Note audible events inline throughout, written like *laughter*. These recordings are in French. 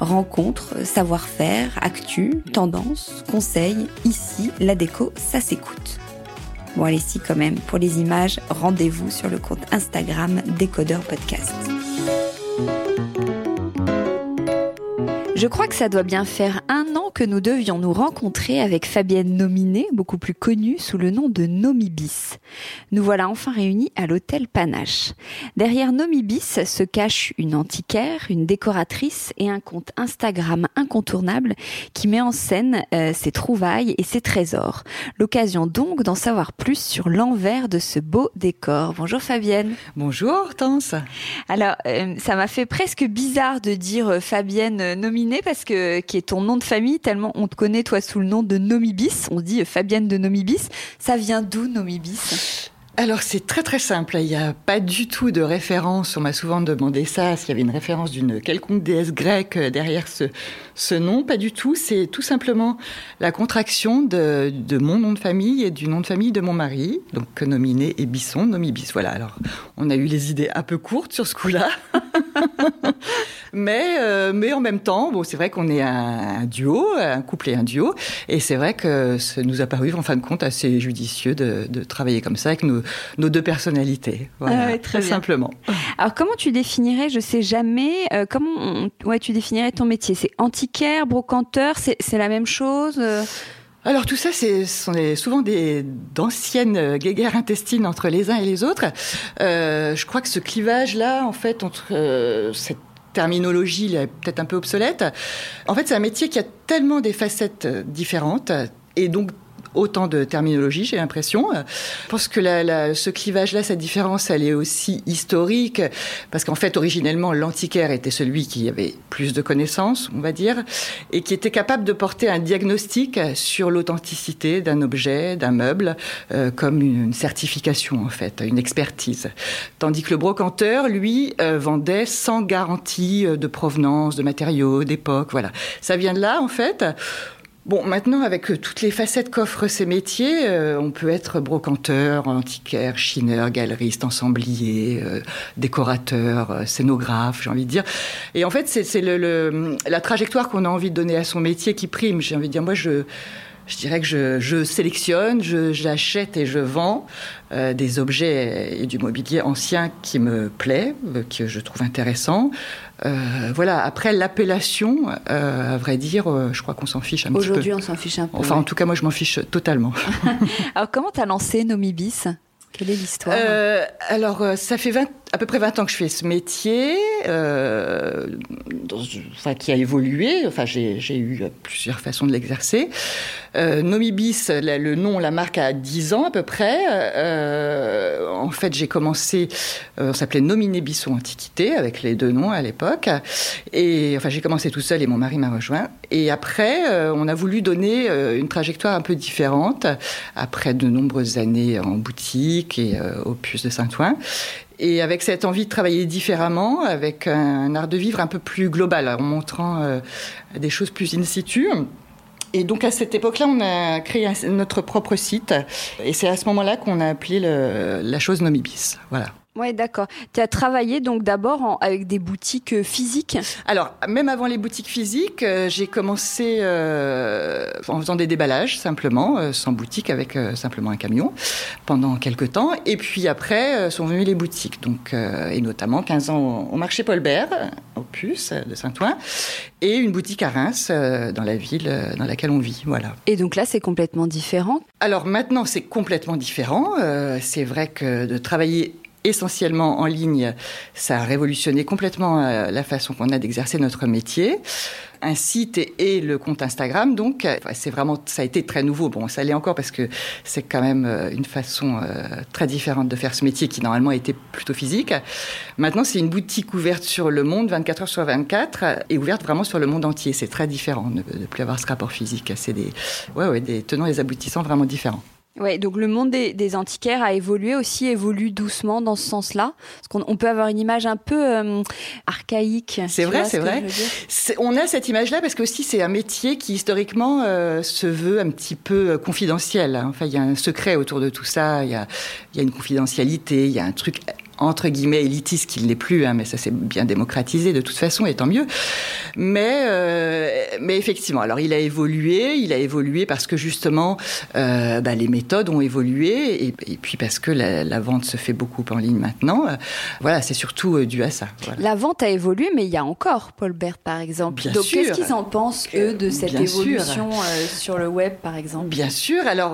Rencontres, savoir-faire, actu, tendance, conseils, ici, la déco, ça s'écoute. Bon allez si quand même, pour les images, rendez-vous sur le compte Instagram Décodeur Podcast. Je crois que ça doit bien faire un an que nous devions nous rencontrer avec Fabienne Nominé, beaucoup plus connue sous le nom de Nomibis. Nous voilà enfin réunis à l'hôtel Panache. Derrière Nomibis se cache une antiquaire, une décoratrice et un compte Instagram incontournable qui met en scène euh, ses trouvailles et ses trésors. L'occasion donc d'en savoir plus sur l'envers de ce beau décor. Bonjour Fabienne. Bonjour Hortense. Alors, euh, ça m'a fait presque bizarre de dire euh, Fabienne Nominé parce que qui est ton nom de famille tellement on te connaît toi sous le nom de Nomibis. On dit Fabienne de Nomibis. Ça vient d'où Nomibis? Alors c'est très très simple, il n'y a pas du tout de référence, on m'a souvent demandé ça, s'il y avait une référence d'une quelconque déesse grecque derrière ce, ce nom, pas du tout, c'est tout simplement la contraction de, de, mon nom de famille et du nom de famille de mon mari, donc nominé et Bisson, Nomibis, voilà, alors on a eu les idées un peu courtes sur ce coup-là, *laughs* mais, euh, mais en même temps, bon, c'est vrai qu'on est un, duo, un couple et un duo, et c'est vrai que ça nous a paru en fin de compte assez judicieux de, de travailler comme ça avec nos nos deux personnalités. Voilà, ah très simplement. Alors, comment tu définirais, je sais jamais, euh, comment ouais, tu définirais ton métier? C'est antiquaire, brocanteur, c'est la même chose euh? Alors tout ça, ce sont souvent des d'anciennes guéguerres intestines entre les uns et les autres. Euh, je crois que ce clivage-là, en fait, entre cette terminologie, est peut-être un peu obsolète. En fait, c'est un métier qui a tellement des facettes différentes et donc autant de terminologie, j'ai l'impression. Je pense que ce clivage-là, cette différence, elle est aussi historique, parce qu'en fait, originellement, l'antiquaire était celui qui avait plus de connaissances, on va dire, et qui était capable de porter un diagnostic sur l'authenticité d'un objet, d'un meuble, euh, comme une, certification, en fait, une expertise. Tandis que le brocanteur, lui, euh, vendait sans garantie euh, de provenance, de matériaux, d'époque, voilà. Ça vient de là, en fait. Bon, maintenant, avec euh, toutes les facettes qu'offrent ces métiers, euh, on peut être brocanteur, antiquaire, chineur, galeriste, ensemblier, euh, décorateur, scénographe, j'ai envie de dire. Et en fait, c'est le, la trajectoire qu'on a envie de donner à son métier qui prime. J'ai envie de dire, moi, je, je dirais que je, je sélectionne, j'achète et je vends euh, des objets et du mobilier ancien qui me plaît, euh, que je trouve intéressant. Euh, voilà. Après l'appellation, euh, à vrai dire, euh, je crois qu'on s'en fiche un petit peu. Aujourd'hui, on s'en fiche un peu. Enfin, en tout cas, moi, je m'en fiche totalement. *laughs* Alors, comment t'as lancé Nomibis? Quelle est l'histoire Alors, ça fait 20, à peu près 20 ans que je fais ce métier, enfin, qui a évolué. Enfin, j'ai eu plusieurs façons de l'exercer. Nomibis, le nom, la marque a 10 ans à peu près. en fait, j'ai commencé, on s'appelait Nominé Bisson Antiquité, avec les deux noms à l'époque. Et enfin, j'ai commencé tout seul et mon mari m'a rejoint. Et après, euh, on a voulu donner euh, une trajectoire un peu différente, après de nombreuses années en boutique et euh, au Puce de Saint-Ouen. Et avec cette envie de travailler différemment, avec un, art de vivre un peu plus global, en montrant des choses plus in situ. Et donc à cette époque-là, on a créé notre propre site. Et c'est à ce moment-là qu'on a appelé la chose Nomibis. Voilà. Ouais, d'accord. Tu as travaillé donc d'abord avec des boutiques euh, physiques? Alors, même avant les boutiques physiques, euh, j'ai commencé euh, en faisant des déballages simplement, sans boutique, avec simplement un camion, pendant quelques temps. Et puis après, sont venues les boutiques, donc, et notamment 15 ans au marché Paul Bert, au Puce de Saint-Ouen, et une boutique à Reims, dans la ville dans laquelle on vit. Voilà. Et donc là, c'est complètement différent? Alors maintenant, c'est complètement différent. c'est vrai que de travailler essentiellement en ligne, ça a révolutionné complètement euh, la façon qu'on a d'exercer notre métier. Un site et, le compte Instagram, donc c'est vraiment, ça a été très nouveau. Bon, ça l'est encore parce que c'est quand même euh, une façon euh, très différente de faire ce métier qui normalement était plutôt physique. Maintenant, c'est une boutique ouverte sur le monde 24 heures sur 24 et ouverte vraiment sur le monde entier. C'est très différent de ne plus avoir ce rapport physique. C'est des, ouais, ouais, des tenants et aboutissants vraiment différents. Ouais, donc le monde des, antiquaires a évolué aussi, évolue doucement dans ce sens-là. Parce qu'on on peut avoir une image un peu euh, archaïque. C'est vrai, c'est vrai. On a cette image-là parce que aussi c'est un métier qui historiquement euh, se veut un petit peu euh, confidentiel. Enfin, il y a un secret autour de tout ça. Il y a, y a une confidentialité. Il y a un truc entre guillemets élitiste qu'il n'est plus, hein, mais ça s'est bien démocratisé de toute façon, et tant mieux. Mais, euh, mais effectivement, alors il a évolué, il a évolué parce que justement euh, bah, les méthodes ont évolué, et, puis parce que la, vente se fait beaucoup en ligne maintenant. Euh, voilà, c'est surtout dû à ça. La vente a évolué, mais il y a encore Paul Bert, par exemple. Bien Donc qu'est-ce qu'ils en pensent eux de cette évolution sur le web, par exemple? Bien sûr. Alors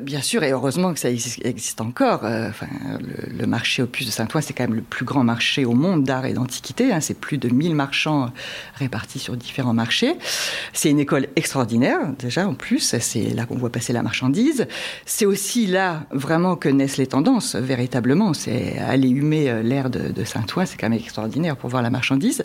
bien sûr, et heureusement que ça existe encore. Enfin, le, le marché plus de Saint-Ouen, c'est quand même le plus grand marché au monde d'art et d'antiquité. Hein. C'est plus de 1000 marchands répartis sur différents marchés. C'est une école extraordinaire, déjà, en plus. C'est là qu'on voit passer la marchandise. C'est aussi là, vraiment, que naissent les tendances, véritablement. C'est aller humer euh, l'air de, Saint-Ouen, c'est quand même extraordinaire pour voir la marchandise.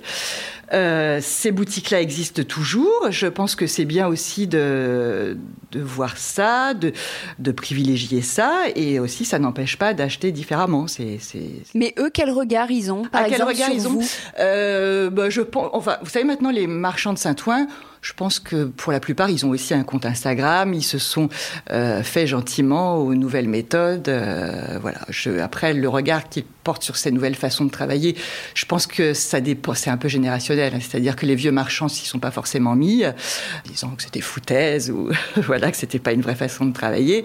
Euh, ces boutiques-là existent toujours. Je pense que c'est bien aussi de, de voir ça, de, de privilégier ça, et aussi ça n'empêche pas d'acheter différemment. C'est, Mais eux, quel regard ils ont par exemple, quel regard ils ont euh, bah, Je pense, enfin, vous savez maintenant les marchands de Saint-Ouen je pense que pour la plupart, ils ont aussi un compte Instagram. Ils se sont euh, fait gentiment aux nouvelles méthodes. Euh, voilà. Je, après, le regard qu'ils portent sur ces nouvelles façons de travailler, je pense que ça dépend. C'est un peu générationnel. Hein. C'est-à-dire que les vieux marchands s'y sont pas forcément mis, disant que c'était foutaise ou *laughs* voilà que c'était pas une vraie façon de travailler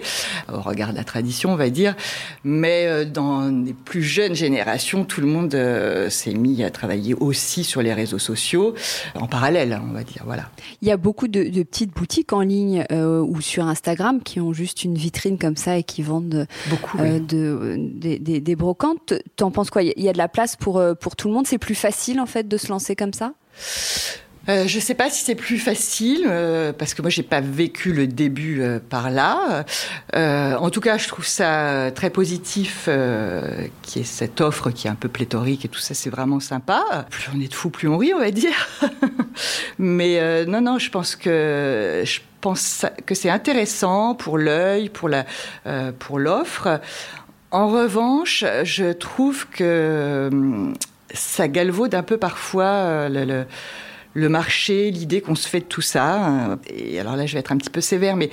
au regard de la tradition, on va dire. Mais euh, dans les plus jeunes générations, tout le monde s'est mis à travailler aussi sur les réseaux sociaux en parallèle, on va dire. Voilà. Il y a beaucoup de, petites boutiques en ligne euh, ou sur Instagram qui ont juste une vitrine comme ça et qui vendent beaucoup, euh, de, des, des, des brocantes. T'en penses quoi? Il y a de la place pour, euh, pour tout le monde? C'est plus facile en fait de se lancer comme ça? Euh, je ne sais pas si c'est plus facile euh, parce que moi j'ai pas vécu le début euh, par là. en tout cas, je trouve ça très positif qui est cette offre qui est un peu pléthorique et tout ça, c'est vraiment sympa. Plus on est de fous, plus on rit, on va dire. *laughs* Mais non, non, je pense que je pense que c'est intéressant pour l'œil, pour la, pour l'offre. En revanche, je trouve que hum, ça galvaude un peu parfois le le marché, l'idée qu'on se fait de tout ça. Et alors là, je vais être un petit peu sévère, mais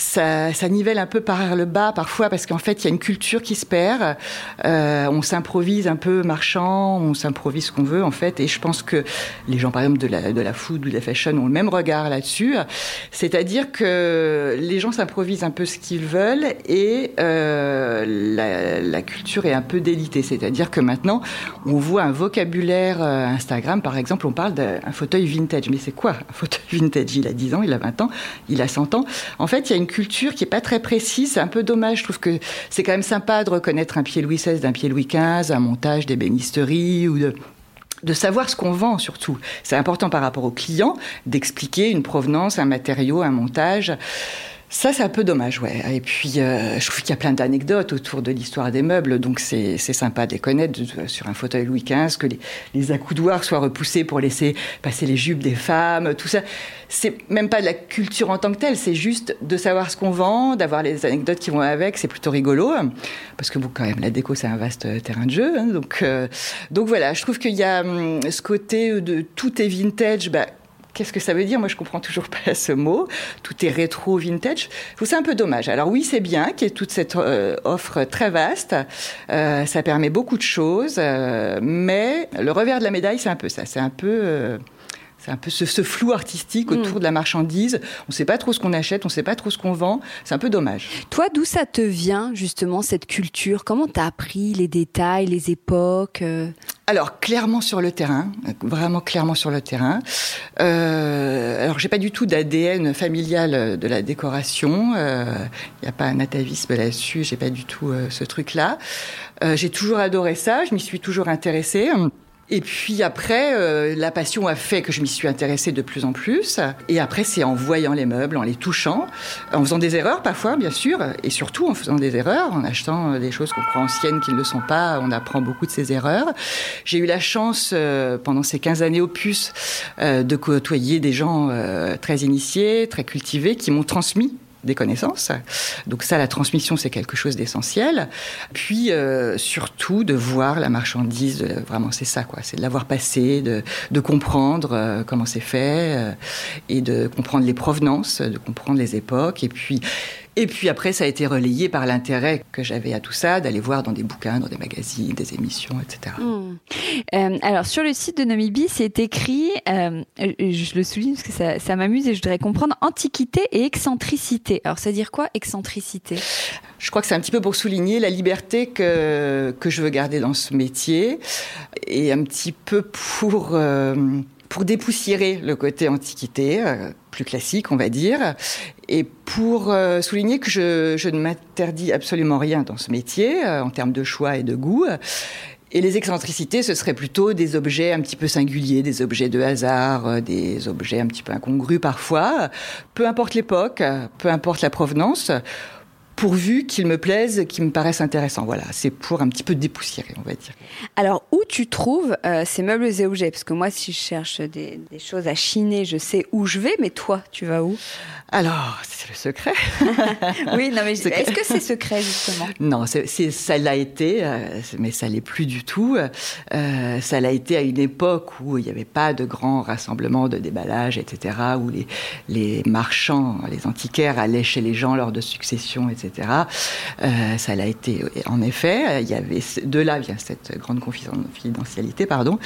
ça, ça, nivelle un peu par le bas parfois parce qu'en fait il y a une culture qui se perd. Euh, on s'improvise un peu marchand, on s'improvise ce qu'on veut en fait. Et je pense que les gens par exemple de la, de la food ou de la fashion ont le même regard là-dessus. C'est-à-dire que les gens s'improvisent un peu ce qu'ils veulent et euh, la, la, culture est un peu délitée. C'est-à-dire que maintenant on voit un vocabulaire euh, Instagram par exemple, on parle d'un fauteuil vintage. Mais c'est quoi un fauteuil vintage? Il a 10 ans, il a 20 ans, il a 100 ans. En fait il y a une culture qui est pas très précise. C'est un peu dommage. Je trouve que c'est quand même sympa de reconnaître un pied Louis XVI d'un pied Louis XV, un montage d'ébénisterie ou de de savoir ce qu'on vend surtout. C'est important par rapport au client d'expliquer une provenance, un matériau, un montage. Ça, c'est un peu dommage, ouais. Et puis, euh, je trouve qu'il y a plein d'anecdotes autour de l'histoire des meubles, donc c'est sympa de les connaître sur un fauteuil Louis XV, que les, accoudoirs soient repoussés pour laisser passer les jupes des femmes, tout ça. C'est même pas de la culture en tant que telle, c'est juste de savoir ce qu'on vend, d'avoir les anecdotes qui vont avec, c'est plutôt rigolo. Parce que, bon, quand même, la déco, c'est un vaste terrain de jeu. Hein, donc, euh, donc voilà, je trouve qu'il y a hum, ce côté de tout est vintage, bah, Qu'est-ce que ça veut dire? Moi, je comprends toujours *laughs* pas ce mot. Tout est rétro, vintage. Je trouve ça un peu dommage. Alors oui, c'est bien qu'il y ait toute cette euh, offre très vaste. Euh, ça permet beaucoup de choses, euh, mais le revers de la médaille, c'est un peu ça. C'est un peu c'est un peu ce, flou artistique autour mm. de la marchandise. On ne sait pas trop ce qu'on achète, on ne sait pas trop ce qu'on vend. C'est un peu dommage. Toi, d'où ça te vient justement cette culture? Comment tu as appris les détails, les époques euh? Alors clairement sur le terrain, vraiment clairement sur le terrain. Euh, alors j'ai pas du tout d'ADN familial de la décoration. Il euh, n'y a pas un atavisme là-dessus. J'ai pas du tout euh, ce truc-là. j'ai toujours adoré ça. Je m'y suis toujours intéressée. Et puis après, euh, la passion a fait que je m'y suis intéressée de plus en plus. Et après, c'est en voyant les meubles, en les touchant, en faisant des erreurs parfois, bien sûr, et surtout en faisant des erreurs, en achetant des choses qu'on croit anciennes qui ne le sont pas. On apprend beaucoup de ces erreurs. J'ai eu la chance, euh, pendant ces 15 années opus, euh, de côtoyer des gens très initiés, très cultivés, qui m'ont transmis des connaissances. Donc ça, la transmission, c'est quelque chose d'essentiel. Puis euh, surtout de voir la marchandise, vraiment c'est ça, quoi. C'est de l'avoir passé, de, de comprendre euh, comment c'est fait, euh, et de comprendre les provenances, de comprendre les époques, et puis et puis après, ça a été relayé par l'intérêt que j'avais à tout ça, d'aller voir dans des bouquins, dans des magazines, des émissions, etc. Hmm. Euh, alors sur le site de Nomibi, c'est écrit, euh, je le souligne parce que ça, ça m'amuse et je voudrais comprendre antiquité et excentricité. Alors ça veut dire quoi excentricité? Je crois que c'est un petit peu pour souligner la liberté que, que je veux garder dans ce métier et un petit peu pour... Euh, pour dépoussiérer le côté antiquité, plus classique, on va dire, et pour euh, souligner que je, ne m'interdis absolument rien dans ce métier, euh, en termes de choix et de goût. Et les excentricités, ce serait plutôt des objets un petit peu singuliers, des objets de hasard, des objets un petit peu incongrus parfois. Peu importe l'époque, peu importe la provenance pourvu qu'ils me plaisent, qu'ils me paraissent intéressants. Voilà, c'est pour un petit peu dépoussiérer, on va dire. Alors, où tu trouves euh, ces meubles et objets? Parce que moi, si je cherche des, choses à chiner, je sais où je vais, mais toi, tu vas où? Alors, c'est le secret. *laughs* oui, non, mais *laughs* est-ce que c'est secret, justement? Non, c'est, ça l'a été, euh, mais ça l'est plus du tout. Euh, ça l'a été à une époque où il n'y avait pas de grands rassemblements de déballage, etc., où les, les marchands, les antiquaires allaient chez les gens lors de successions, etc. Euh, ça l'a été, en effet. Il y avait de là vient cette grande confidentialité, pardon.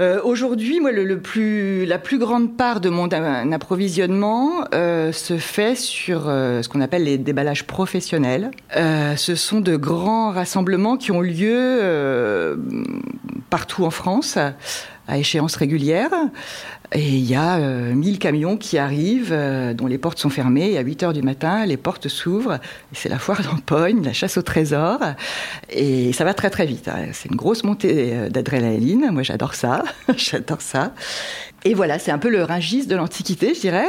Euh, aujourd'hui, moi, la plus grande part de mon approvisionnement euh, se fait sur ce qu'on appelle les déballages professionnels. ce sont de grands rassemblements qui ont lieu partout en France à échéance régulière. Et il y a 1000 euh, camions qui arrivent, euh, dont les portes sont fermées. Et à 8 heures du matin, les portes s'ouvrent. C'est la foire d'empoigne, la chasse au trésor. Et ça va très très vite. Hein. C'est une grosse montée euh, d'adrénaline. Moi, j'adore ça. *laughs* j'adore ça. Et voilà, c'est un peu le ringis de l'Antiquité, je dirais.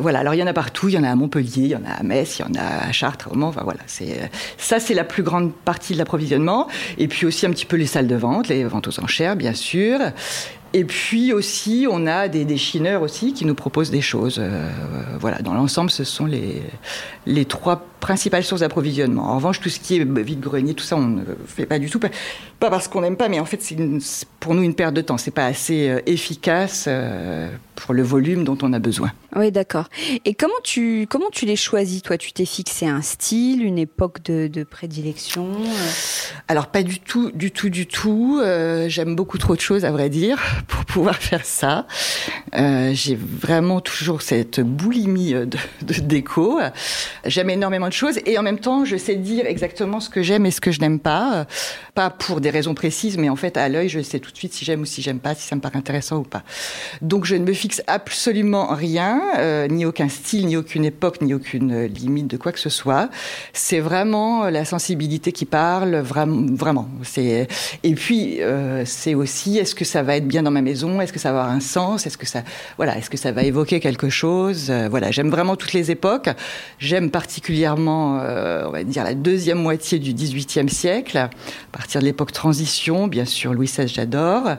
voilà, alors il y en a partout, il y en a à Montpellier, il y en a à Metz, il y en a à Chartres, enfin voilà, c'est ça c'est la plus grande partie de l'approvisionnement et puis aussi un petit peu les salles de vente, les ventes aux enchères bien sûr. Et puis aussi, on a des déchineurs aussi qui nous proposent des choses. Euh, voilà, dans l'ensemble, ce sont les, les trois principales sources d'approvisionnement. En revanche, tout ce qui est vide-grenier, tout ça, on ne fait pas du tout. Pas, parce qu'on n'aime pas, mais en fait, c'est pour nous une perte de temps. C'est pas assez euh, efficace euh, pour le volume dont on a besoin. Oui, d'accord. Et comment tu, comment tu les choisis, toi? Tu t'es fixé un style, une époque de, de prédilection Alors, pas du tout, du tout, du tout. J'aime beaucoup trop de choses, à vrai dire, *laughs* pour pouvoir faire ça. J'ai vraiment toujours cette boulimie de, de déco. J'aime énormément de choses. Et en même temps, je sais dire exactement ce que j'aime et ce que je n'aime pas. Pas pour des raisons précises, mais en fait, à l'œil, je sais tout de suite si j'aime ou si j'aime pas, si ça me paraît intéressant ou pas. Donc, je ne me fixe absolument rien, euh, ni aucun style, ni aucune époque, ni aucune limite de quoi que ce soit. C'est vraiment la sensibilité qui parle, vraiment. et puis euh, c'est aussi est-ce que ça va être bien dans ma maison, est-ce que ça va avoir un sens, est-ce que ça, voilà, est-ce que ça va évoquer quelque chose? Euh, voilà, j'aime vraiment toutes les époques. J'aime particulièrement, on va dire la deuxième moitié du XVIIIe siècle, à partir de l'époque transition, bien sûr Louis XVI j'adore.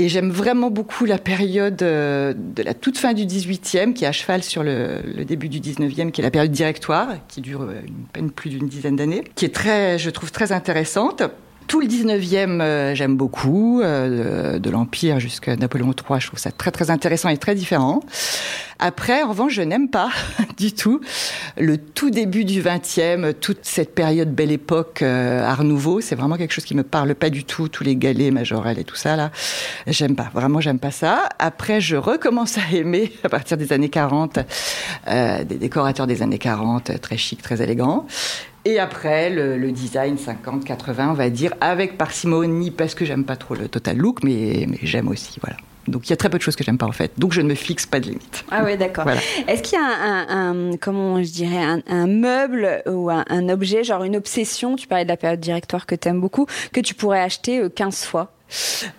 Et j'aime vraiment beaucoup la période euh, de la toute fin du 18e, qui est à cheval sur le, début du 19e, qui est la période directoire, qui dure euh, une peine plus d'une dizaine d'années, qui est très, je trouve, très intéressante. Tout le 19e, euh, j'aime beaucoup, de, l'Empire jusqu'à Napoléon III, je trouve ça très très intéressant et très différent. Après, en revanche, je n'aime pas *laughs* du tout le tout début du 20e, toute cette période belle époque Art Nouveau, c'est vraiment quelque chose qui me parle pas du tout, tous les galets majorels et tout ça là. J'aime pas, vraiment j'aime pas ça. Après, je recommence à aimer *laughs* à partir des années 40 des décorateurs des années 40, très chic, très élégants. Et après, le, design 50, 80, on va dire, avec parcimonie, parce que j'aime pas trop le total look, mais, mais j'aime aussi, voilà. Donc il y a très peu de choses que j'aime pas en fait. Donc je ne me fixe pas de limite. Ah oui, d'accord. Est-ce qu'il y a un, comment je dirais, un, meuble ou un, objet, genre une obsession, tu parlais de la période directoire que tu aimes beaucoup, que tu pourrais acheter 15 euh, fois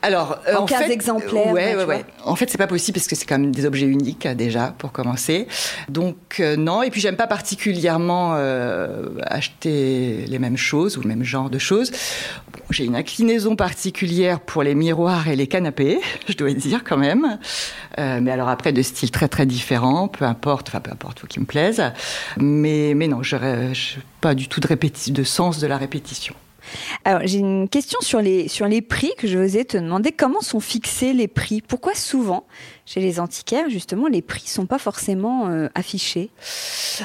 alors, euh, en, 15 exemplaires. Ouais, ouais, ouais. En fait, c'est pas possible parce que c'est quand même des objets uniques déjà pour commencer. Donc euh, non. Et puis j'aime pas particulièrement euh, acheter les mêmes choses ou le même genre de choses. j'ai une inclinaison particulière pour les miroirs et les canapés, *laughs* je dois dire quand même. mais alors après de styles très très différents, peu importe. Enfin peu importe, faut qu'ils me plaisent. Mais mais non, je pas du tout de sens de la répétition. Alors, j'ai une question sur les, sur les prix que je vous te demander. Comment sont fixés les prix? Pourquoi souvent chez les antiquaires, justement, les prix sont pas forcément euh, affichés.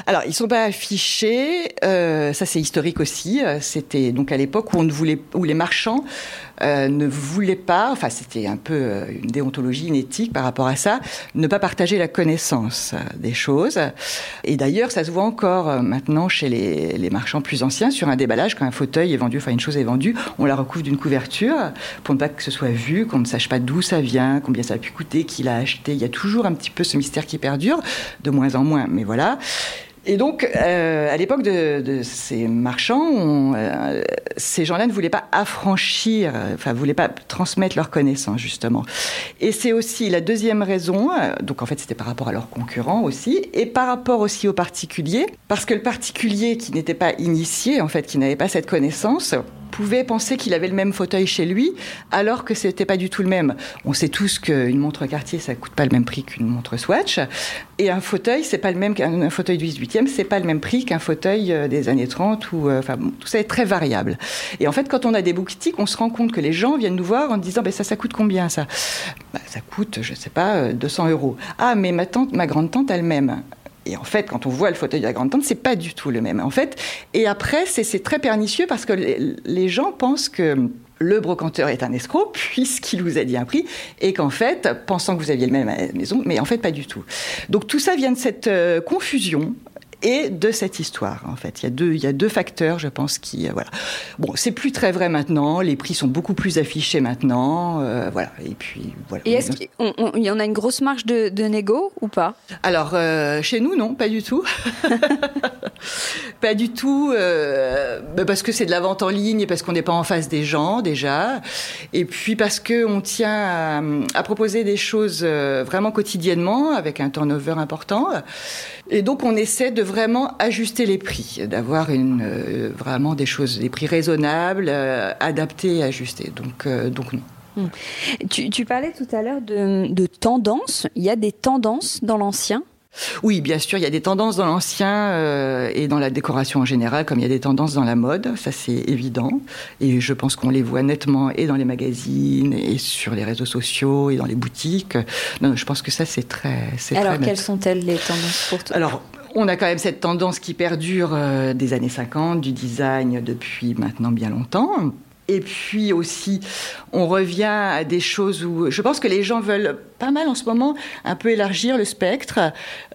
Alors, ils sont pas affichés. Euh, ça, c'est historique aussi. Euh, c'était donc à l'époque où ne où les marchands ne voulaient pas. Enfin, c'était un peu une déontologie, une éthique par rapport à ça, ne pas partager la connaissance des choses. Et d'ailleurs, ça se voit encore maintenant chez les, les, marchands plus anciens sur un déballage quand un fauteuil est vendu, enfin une chose est vendue, on la recouvre d'une couverture pour ne pas que ce soit vu, qu'on ne sache pas d'où ça vient, combien ça a pu coûter, qui l'a acheté il y a toujours un petit peu ce mystère qui perdure, de moins en moins, mais voilà. Et donc, euh, à l'époque de, ces marchands, euh, ces gens-là ne voulaient pas affranchir, enfin, voulaient pas transmettre leurs connaissances, justement. Et c'est aussi la deuxième raison, euh, donc en fait, c'était par rapport à leurs concurrents aussi, et par rapport aussi aux particuliers, parce que le particulier qui n'était pas initié, en fait, qui n'avait pas cette connaissance, pouvait penser qu'il avait le même fauteuil chez lui, alors que c'était pas du tout le même. On sait tous qu'une montre Cartier, ça coûte pas le même prix qu'une montre Swatch, et un fauteuil, c'est pas le même qu'un fauteuil du 18e, c'est pas le même prix qu'un fauteuil euh, des années 30 ou euh, enfin tout ça est très variable. Et en fait, quand on a des boutiques, on se rend compte que les gens viennent nous voir en disant ben ça ça coûte combien ça? Bah, Ça coûte, je sais pas, 200 euh, euros. Ah mais ma tante, ma grande tante elle-même. Et en fait, quand on voit le fauteuil de la grande tante, c'est pas du tout le même. En fait, et après, c'est très pernicieux parce que les, gens pensent que le brocanteur est un escroc *laughs* puisqu'il vous a dit un prix et qu'en fait, pensant que vous aviez le même à la maison, mais en fait pas du tout. Donc tout ça vient de cette euh, confusion et de cette histoire. En fait, il y a deux, il y a deux facteurs, je pense, qui euh, voilà. Bon, c'est plus très vrai maintenant. Les prix sont beaucoup plus affichés maintenant, euh, voilà. Et puis voilà. Et est-ce qu'il y en a une grosse marge de, de négo ou pas? Alors euh, chez nous, non, pas du tout. *laughs* pas du tout, bah, parce que c'est de la vente en ligne et parce qu'on n'est pas en face des gens déjà, et puis parce que on tient à, à proposer des choses vraiment quotidiennement avec un turnover important. Et donc on essaie de vraiment ajuster les prix, d'avoir une euh, vraiment des choses, des prix raisonnables, euh, adaptés et ajustés. Donc euh, donc non. Hmm. Tu, tu, parlais tout à l'heure de, de tendances. Il y a des tendances dans l'ancien? Oui, bien sûr, il y a des tendances dans l'ancien euh, et dans la décoration en général, comme il y a des tendances dans la mode, ça c'est évident. Et je pense qu'on les voit nettement et dans les magazines et sur les réseaux sociaux et dans les boutiques. Non, je pense que ça c'est très. Alors quelles sont-elles les tendances pour toi? Alors on a quand même cette tendance qui perdure euh, des années 50, du design depuis maintenant bien longtemps Et puis aussi, on revient à des choses où je pense que les gens veulent pas mal en ce moment un peu élargir le spectre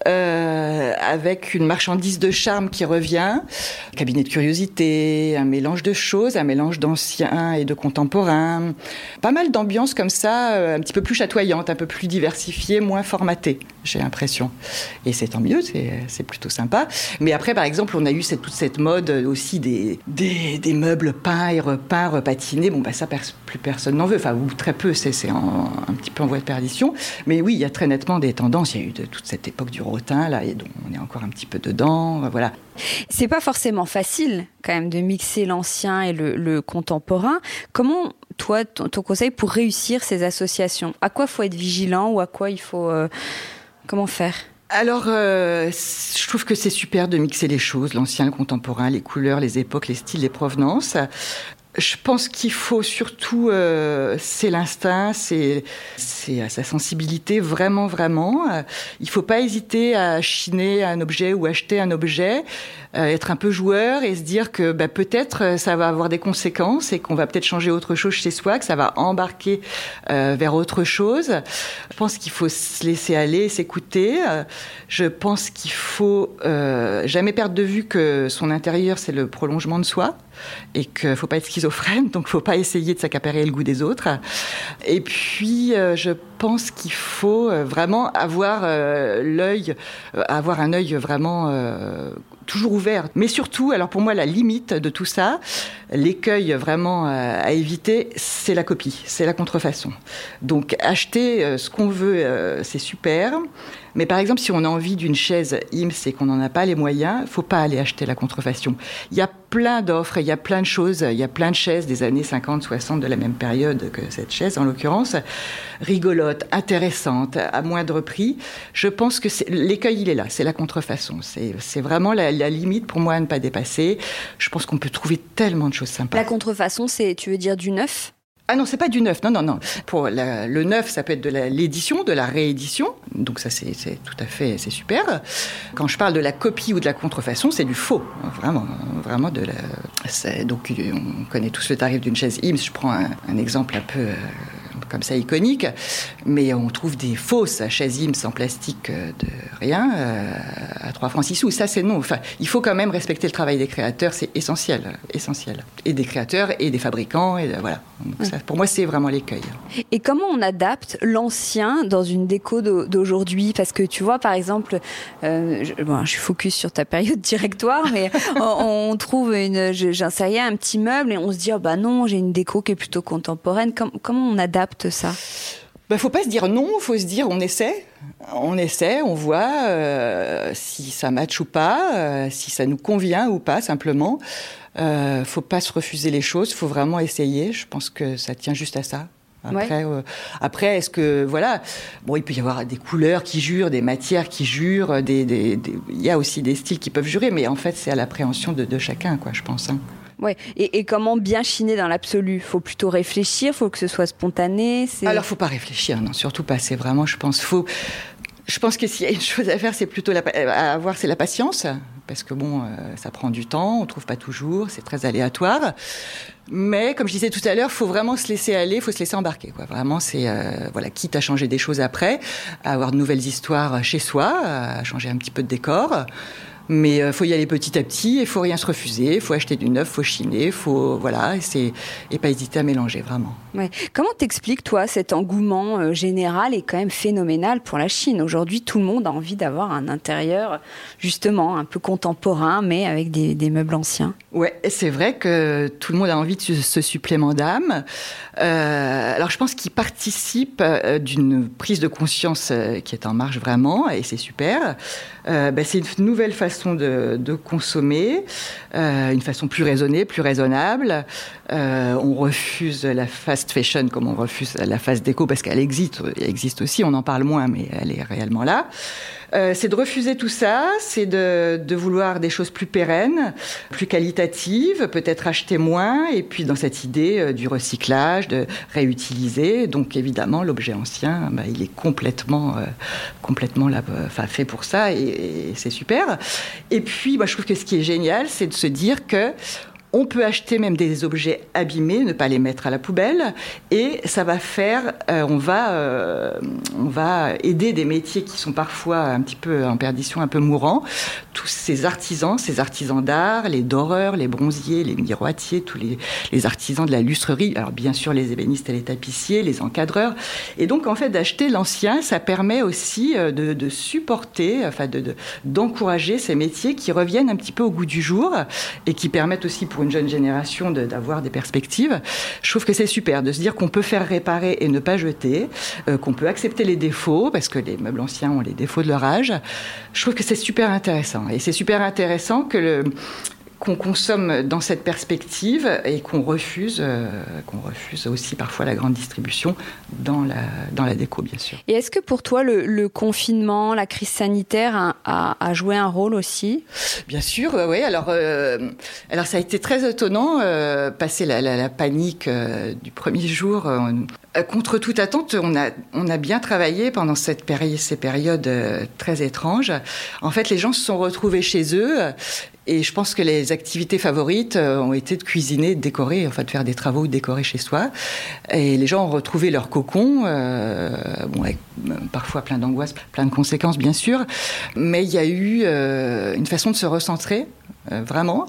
euh, avec une marchandise de charme qui revient, cabinet de curiosité, un mélange de choses, un mélange d'anciens et de contemporains, pas mal d'ambiance comme ça, euh, un petit peu plus chatoyante, un peu plus diversifiée, moins formatée, j'ai l'impression. Et c'est tant mieux, c'est plutôt sympa. Mais après, par exemple, on a eu toute cette mode aussi des, des, des meubles peints et repeints patiner, bon, bah, ça, plus personne n'en veut, enfin, ou très peu, c'est un petit peu en voie de perdition. Mais oui, il y a très nettement des tendances. Il y a eu de, toute cette époque du rotin, là, et donc on est encore un petit peu dedans, voilà. C'est pas forcément facile, quand même, de mixer l'ancien et le, contemporain. Comment, toi, ton, conseil pour réussir ces associations? À quoi faut être vigilant ou à quoi il faut. Euh, comment faire? Alors, euh, je trouve que c'est super de mixer les choses, l'ancien, le contemporain, les couleurs, les époques, les styles, les provenances. Je pense qu'il faut surtout, euh, c'est l'instinct, c'est sa sensibilité, vraiment, vraiment. il ne faut pas hésiter à chiner un objet ou acheter un objet, euh, être un peu joueur et se dire que bah, peut-être euh, ça va avoir des conséquences et qu'on va peut-être changer autre chose chez soi, que ça va embarquer vers autre chose. Je pense qu'il faut se laisser aller, s'écouter. je pense qu'il faut jamais perdre de vue que son intérieur, c'est le prolongement de soi et qu'il ne faut pas être schizophrène, donc il ne faut pas essayer de s'accaparer le goût des autres. Et puis, euh, je pense qu'il faut euh, vraiment avoir euh, l'œil, avoir un œil vraiment toujours ouvert. Mais surtout, alors pour moi, la limite de tout ça, l'écueil vraiment à éviter, c'est la copie, c'est la contrefaçon. Donc acheter ce qu'on veut, c'est super. Mais par exemple, si on a envie d'une chaise IMS et qu'on n'en a pas les moyens, faut pas aller acheter la contrefaçon. Il y a plein d'offres, il y a plein de choses, il y a plein de chaises des années 50, 60 de la même période que cette chaise en l'occurrence, rigolote, intéressante, à moindre prix. Je pense que l'écueil il est là, c'est la contrefaçon. C'est vraiment la, la, limite pour moi à ne pas dépasser. Je pense qu'on peut trouver tellement de choses sympas. La contrefaçon, c'est, tu veux dire du neuf? Ah non, c'est pas du neuf. Non, non, non. Pour le neuf, ça peut être de l'édition, de la réédition. Donc ça, c'est tout à fait, c'est super. Quand je parle de la copie ou de la contrefaçon, c'est du faux. Vraiment, vraiment de la. Donc on connaît tous le tarif d'une chaise IMS. Je prends un, exemple un peu. Euh, comme ça iconique, mais on trouve des fausses chaises IMS en plastique euh, de rien euh, à 3 francs 6 sous. Ça, c'est non. Enfin, il faut quand même respecter le travail des créateurs, c'est essentiel, essentiel. Et des créateurs et des fabricants, et voilà. pour moi, c'est vraiment l'écueil. Et comment on adapte l'ancien dans une déco d'aujourd'hui? Parce que tu vois, par exemple, euh, je, bon, je suis focus sur ta période *laughs* directoire, mais on, trouve une, j'en sais rien, un petit meuble et on se dit, oh, bah non, j'ai une déco qui est plutôt contemporaine. comment on adapte ça? Il ben, faut pas se dire non, il faut se dire on essaie, on essaie, on voit euh, si ça match ou pas, euh, si ça nous convient ou pas simplement. Euh, faut pas se refuser les choses, faut vraiment essayer. Je pense que ça tient juste à ça. Après, euh, après est-ce que voilà, bon, il peut y avoir des couleurs qui jurent, des matières qui jurent, des, des, il y a aussi des styles qui peuvent jurer, mais en fait, c'est à l'appréhension de, de, chacun, quoi, je pense. Hein. Ouais. Et, comment bien chiner dans l'absolu? Faut plutôt réfléchir, faut que ce soit spontané. Alors, faut pas réfléchir, non, surtout pas. C'est vraiment, je pense, faut. Je pense que s'il y a une chose à faire, c'est plutôt la, à avoir, c'est la patience, parce que bon, euh, ça prend du temps, on trouve pas toujours, c'est très aléatoire. Mais comme je disais tout à l'heure, faut vraiment se laisser aller, faut se laisser embarquer. Vraiment, c'est euh, voilà, quitte à changer des choses après, à avoir de nouvelles histoires chez soi, à changer un petit peu de décor. Mais il euh, faut y aller petit à petit, il faut rien se refuser, il faut acheter du neuf, faut chiner, faut voilà, et, et pas hésiter à mélanger vraiment. Ouais. Comment t'expliques toi cet engouement euh, général est quand même phénoménal pour la Chine? Aujourd'hui, tout le monde a envie d'avoir un intérieur justement un peu contemporain, mais avec des, meubles anciens. Ouais, c'est vrai que tout le monde a envie de ce supplément d'âme. Euh, alors je pense qu'il participe d'une prise de conscience qui est en marche vraiment, et c'est super. Ben, c'est une nouvelle façon de, consommer, euh, une façon plus raisonnée, plus raisonnable. Euh, on refuse la fast fashion comme on refuse la fast déco parce qu'elle existe, elle existe aussi, on en parle moins, mais elle est réellement là. Euh, c'est de refuser tout ça, c'est de, de, vouloir des choses plus pérennes, plus qualitatives, peut-être acheter moins, et puis dans cette idée euh, du recyclage, de réutiliser. Donc évidemment, l'objet ancien, bah, il est complètement, euh, complètement là, enfin, fait pour ça, et, c'est super. Et puis, moi, je trouve que ce qui est génial, c'est de se dire que On peut acheter même des objets abîmés, ne pas les mettre à la poubelle, et ça va faire, euh, on va, euh, on va aider des métiers qui sont parfois un petit peu en perdition, un peu mourants. Tous ces artisans, ces artisans d'art, les doreurs, les bronziers, les miroitiers, tous les, artisans de la lustrerie, alors bien sûr les ébénistes et les tapissiers, les encadreurs. Et donc en fait d'acheter l'ancien, ça permet aussi euh, de, de supporter, enfin de, d'encourager ces métiers qui reviennent un petit peu au goût du jour et qui permettent aussi pour une jeune génération d'avoir des perspectives. Je trouve que c'est super de se dire qu'on peut faire réparer et ne pas jeter, euh, qu'on peut accepter les défauts, parce que les meubles anciens ont les défauts de leur âge. Je trouve que c'est super intéressant. Et c'est super intéressant que le, qu'on consomme dans cette perspective et qu'on refuse, euh, qu'on refuse aussi parfois la grande distribution dans la, dans la déco, bien sûr. Et est-ce que pour toi, le, confinement, la crise sanitaire a, a, joué un rôle aussi? Bien sûr, oui. Alors, euh, alors, ça a été très étonnant, euh, passer la, la, la panique euh, du premier jour. Euh, contre toute attente, on a, on a bien travaillé pendant cette période, ces périodes très étranges. En fait, les gens se sont retrouvés chez eux et je pense que les activités favorites euh, ont été de cuisiner, de décorer, enfin de faire des travaux, de décorer chez soi. Et les gens ont retrouvé leur cocon, euh, bon, avec euh, parfois plein d'angoisse, plein de conséquences bien sûr, mais il y a eu une façon de se recentrer, vraiment.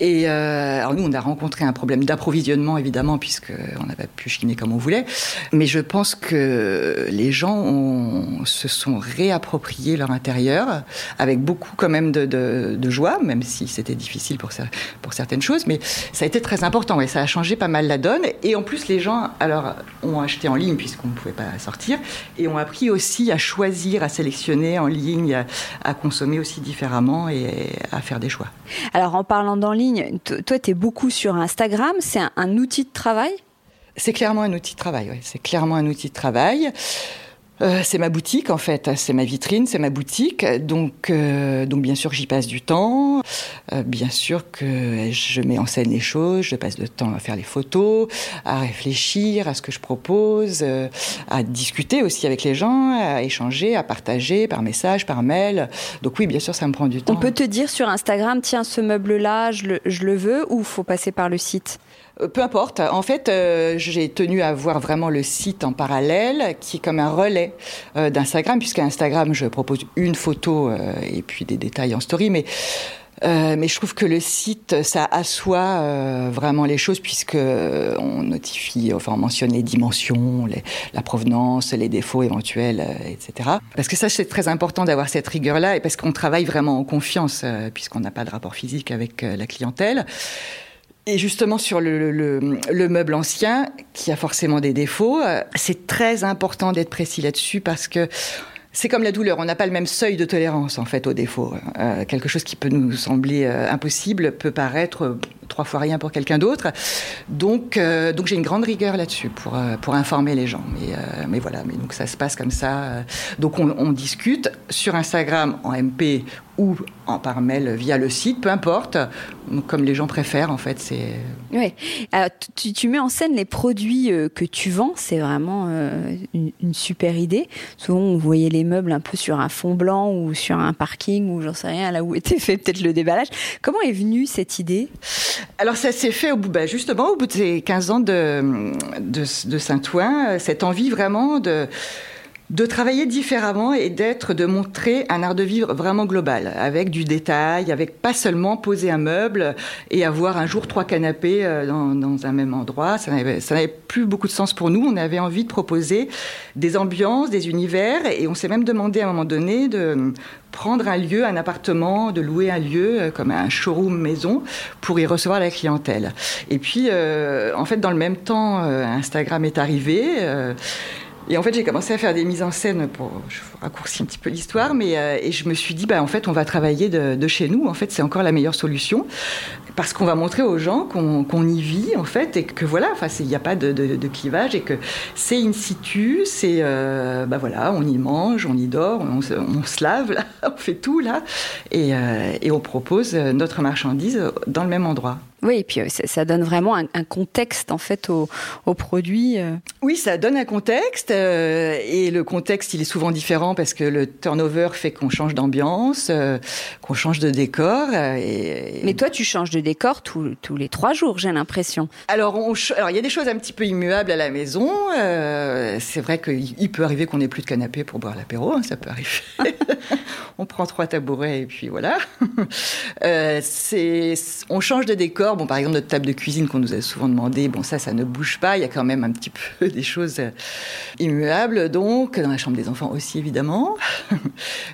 Et euh, alors nous, on a rencontré un problème d'approvisionnement, évidemment, puisqu'on n'a pas pu chiner comme on voulait. Mais je pense que les gens se sont réappropriés leur intérieur, avec beaucoup quand même de, joie, même si c'était difficile pour, certaines choses. Mais ça a été très important et ça a changé pas mal la donne. Et en plus, les gens alors, ont acheté en ligne, puisqu'on ne pouvait pas sortir, et ont appris aussi à choisir, à sélectionner en ligne, à consommer aussi différemment et à faire des choix. Alors en parlant d'en ligne, toi, tu es beaucoup sur Instagram. C'est un, outil de travail? C'est clairement un outil de travail, oui. C'est clairement un outil de travail. Euh, c'est ma boutique en fait, c'est ma vitrine, c'est ma boutique. Donc, euh, donc bien sûr j'y passe du temps. Euh, bien sûr que je mets en scène les choses, je passe le temps à faire les photos, à réfléchir à ce que je propose, à discuter aussi avec les gens, à échanger, à partager par message, par mail. Donc oui, bien sûr, ça me prend du temps. On peut te dire sur Instagram, tiens, ce meuble-là, je le, je le veux, ou faut passer par le site? Peu importe. En fait, euh, j'ai tenu à voir vraiment le site en parallèle, qui est comme un relais euh, d'Instagram, puisqu'à Instagram, je propose une photo euh, et puis des détails en story, mais euh, je trouve que le site, ça assoit euh, vraiment les choses puisque on notifie, enfin on mentionne les dimensions, la provenance, les défauts éventuels, euh, etc. Parce que ça c'est très important d'avoir cette rigueur-là et parce qu'on travaille vraiment en confiance puisqu'on n'a pas de rapport physique avec la clientèle. Et justement sur le, le, le, meuble ancien, qui a forcément des défauts, c'est très important d'être précis là-dessus parce que c'est comme la douleur, on n'a pas le même seuil de tolérance en fait aux défauts. Euh, quelque chose qui peut nous sembler euh, impossible peut paraître euh, trois fois rien pour quelqu'un d'autre. Donc, euh, donc j'ai une grande rigueur là-dessus pour, euh, pour informer les gens. Mais, euh, mais voilà, mais donc ça se passe comme ça. Donc on, discute sur Instagram en MP ou en par mail via le site, peu importe, comme les gens préfèrent en fait. C'est. Oui. Alors, tu, mets en scène les produits que tu vends, c'est vraiment une, une, super idée. Souvent, on voyait les meubles un peu sur un fond blanc ou sur un parking ou j'en sais rien, là où était fait peut-être le déballage. Comment est venue cette idée? Alors ça s'est fait au bout, ben justement au bout de ces 15 ans de, de, de Saint-Ouen, cette envie vraiment de de travailler différemment et d'être, de montrer un art de vivre vraiment global, avec du détail, avec pas seulement poser un meuble et avoir un jour trois canapés euh, dans, dans un même endroit. Ça n'avait plus beaucoup de sens pour nous. On avait envie de proposer des ambiances, des univers, et on s'est même demandé à un moment donné de prendre un lieu, un appartement, de louer un lieu euh, comme un showroom maison pour y recevoir la clientèle. Et puis, euh, en fait, dans le même temps, euh, Instagram est arrivé. Euh, et en fait, j'ai commencé à faire des mises en scène pour, je raccourcis un petit peu l'histoire, mais euh, et je me suis dit, bah en fait, on va travailler de, chez nous. En fait, c'est encore la meilleure solution parce qu'on va montrer aux gens qu'on qu y vit en fait et que voilà, enfin, il n'y a pas de, de, clivage et que c'est in situ, c'est euh, bah voilà, on y mange, on y dort, on, se lave, *laughs* on fait tout là, et, euh, et on propose notre marchandise dans le même endroit. Oui, et puis euh, ça, donne vraiment un, contexte en fait au, produit. Euh. Oui, ça donne un contexte euh, et le contexte il est souvent différent parce que le turnover fait qu'on change d'ambiance, qu'on change de décor. Mais toi, tu changes de décor tous, les trois jours, j'ai l'impression. Alors, alors il y a des choses un petit peu immuables à la maison. c'est vrai qu'il peut arriver qu'on n'ait plus de canapé pour boire l'apéro, hein, ça peut arriver. *laughs* on prend trois tabourets et puis voilà. c'est, on change de décor Bon, par exemple, notre table de cuisine qu'on nous a souvent demandé, bon, ça, ça ne bouge pas. Il y a quand même un petit *laughs* peu des choses euh, immuables, donc, dans la chambre des enfants aussi, évidemment. *laughs*